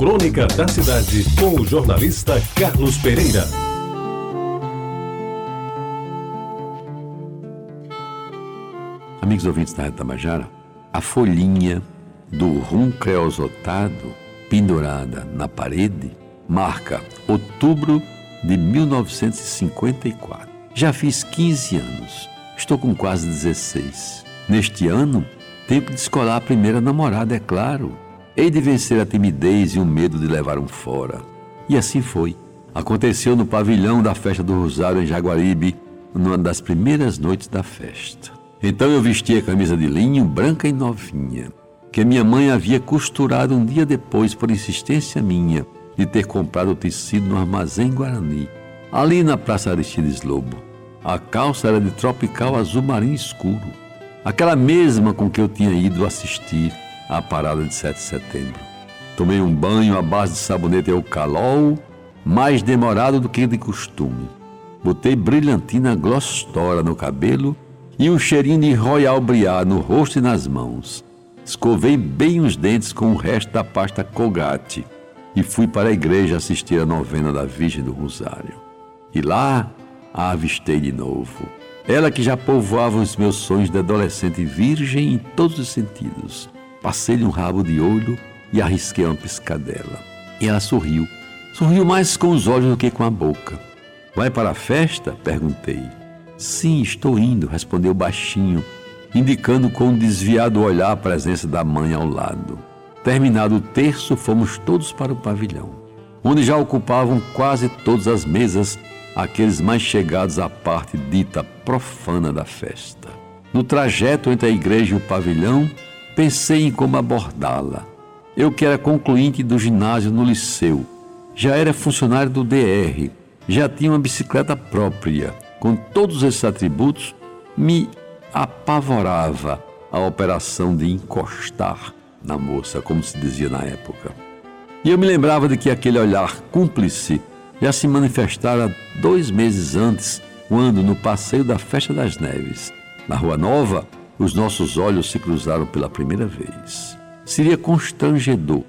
Crônica da Cidade, com o jornalista Carlos Pereira. Amigos ouvintes da Rádio Tabajara, a folhinha do rum creosotado pendurada na parede marca outubro de 1954. Já fiz 15 anos, estou com quase 16. Neste ano, tempo de escolar a primeira namorada, é claro. Hei de vencer a timidez e o medo de levar um fora. E assim foi. Aconteceu no pavilhão da festa do Rosário em Jaguaribe, numa das primeiras noites da festa. Então eu vesti a camisa de linho branca e novinha, que minha mãe havia costurado um dia depois por insistência minha de ter comprado o tecido no armazém Guarani, ali na Praça Aristides Lobo. A calça era de tropical azul marinho escuro, aquela mesma com que eu tinha ido assistir à parada de 7 de setembro. Tomei um banho à base de sabonete eucalol, mais demorado do que de costume. Botei brilhantina glosstora no cabelo e um cheirinho de Royal Briar no rosto e nas mãos. Escovei bem os dentes com o resto da pasta Colgate e fui para a igreja assistir a novena da Virgem do Rosário. E lá a avistei de novo. Ela que já povoava os meus sonhos de adolescente virgem em todos os sentidos. Passei-lhe um rabo de olho e arrisquei uma piscadela. E ela sorriu. Sorriu mais com os olhos do que com a boca. Vai para a festa? perguntei. Sim, estou indo, respondeu baixinho, indicando com um desviado olhar a presença da mãe ao lado. Terminado o terço, fomos todos para o pavilhão, onde já ocupavam quase todas as mesas aqueles mais chegados à parte dita profana da festa. No trajeto entre a igreja e o pavilhão, pensei em como abordá-la. Eu que era concluinte do ginásio no liceu, já era funcionário do DR, já tinha uma bicicleta própria. Com todos esses atributos, me apavorava a operação de encostar na moça, como se dizia na época. E eu me lembrava de que aquele olhar cúmplice já se manifestara dois meses antes, quando, no passeio da Festa das Neves, na Rua Nova, os nossos olhos se cruzaram pela primeira vez. Seria constrangedor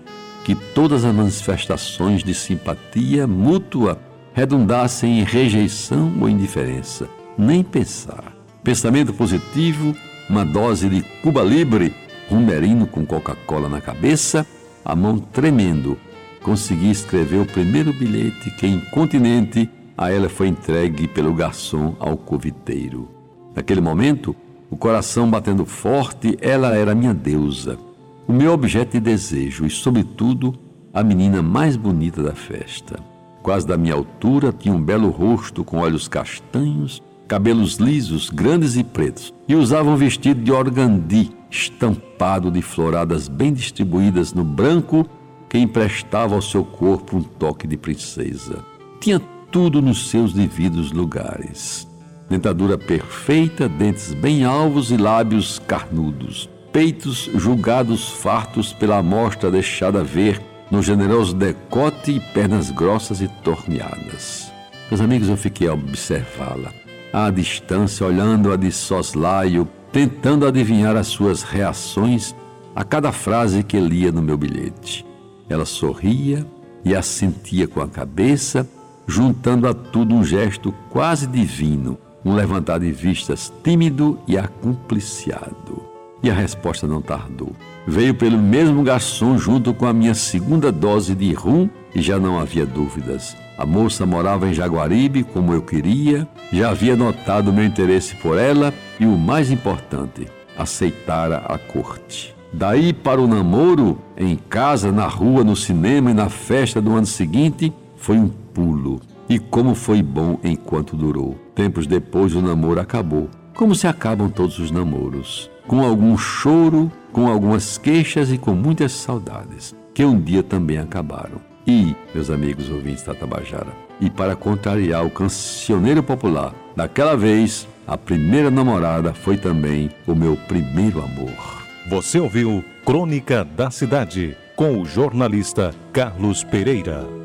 que todas as manifestações de simpatia mútua redundassem em rejeição ou indiferença. Nem pensar. Pensamento positivo, uma dose de Cuba Libre rumerino com Coca-Cola na cabeça, a mão tremendo, consegui escrever o primeiro bilhete que, incontinente, a ela foi entregue pelo garçom ao coviteiro. Naquele momento, o coração batendo forte, ela era minha deusa, o meu objeto de desejo e, sobretudo, a menina mais bonita da festa. Quase da minha altura, tinha um belo rosto com olhos castanhos, cabelos lisos, grandes e pretos, e usava um vestido de organdi, estampado de floradas bem distribuídas no branco, que emprestava ao seu corpo um toque de princesa. Tinha tudo nos seus devidos lugares. Dentadura perfeita, dentes bem alvos e lábios carnudos. Peitos julgados fartos pela amostra deixada ver no generoso decote e pernas grossas e torneadas. Meus amigos, eu fiquei a observá-la à distância, olhando-a de soslaio, tentando adivinhar as suas reações a cada frase que lia no meu bilhete. Ela sorria e assentia com a cabeça, juntando a tudo um gesto quase divino, um levantar de vistas tímido e acumpliciado. E a resposta não tardou. Veio pelo mesmo garçom junto com a minha segunda dose de rum e já não havia dúvidas. A moça morava em Jaguaribe, como eu queria, já havia notado meu interesse por ela e, o mais importante, aceitara a corte. Daí para o namoro, em casa, na rua, no cinema e na festa do ano seguinte, foi um pulo. E como foi bom enquanto durou. Tempos depois, o namoro acabou. Como se acabam todos os namoros. Com algum choro, com algumas queixas e com muitas saudades, que um dia também acabaram. E, meus amigos ouvintes da Tabajara, e para contrariar o cancioneiro popular, daquela vez, a primeira namorada foi também o meu primeiro amor. Você ouviu Crônica da Cidade com o jornalista Carlos Pereira.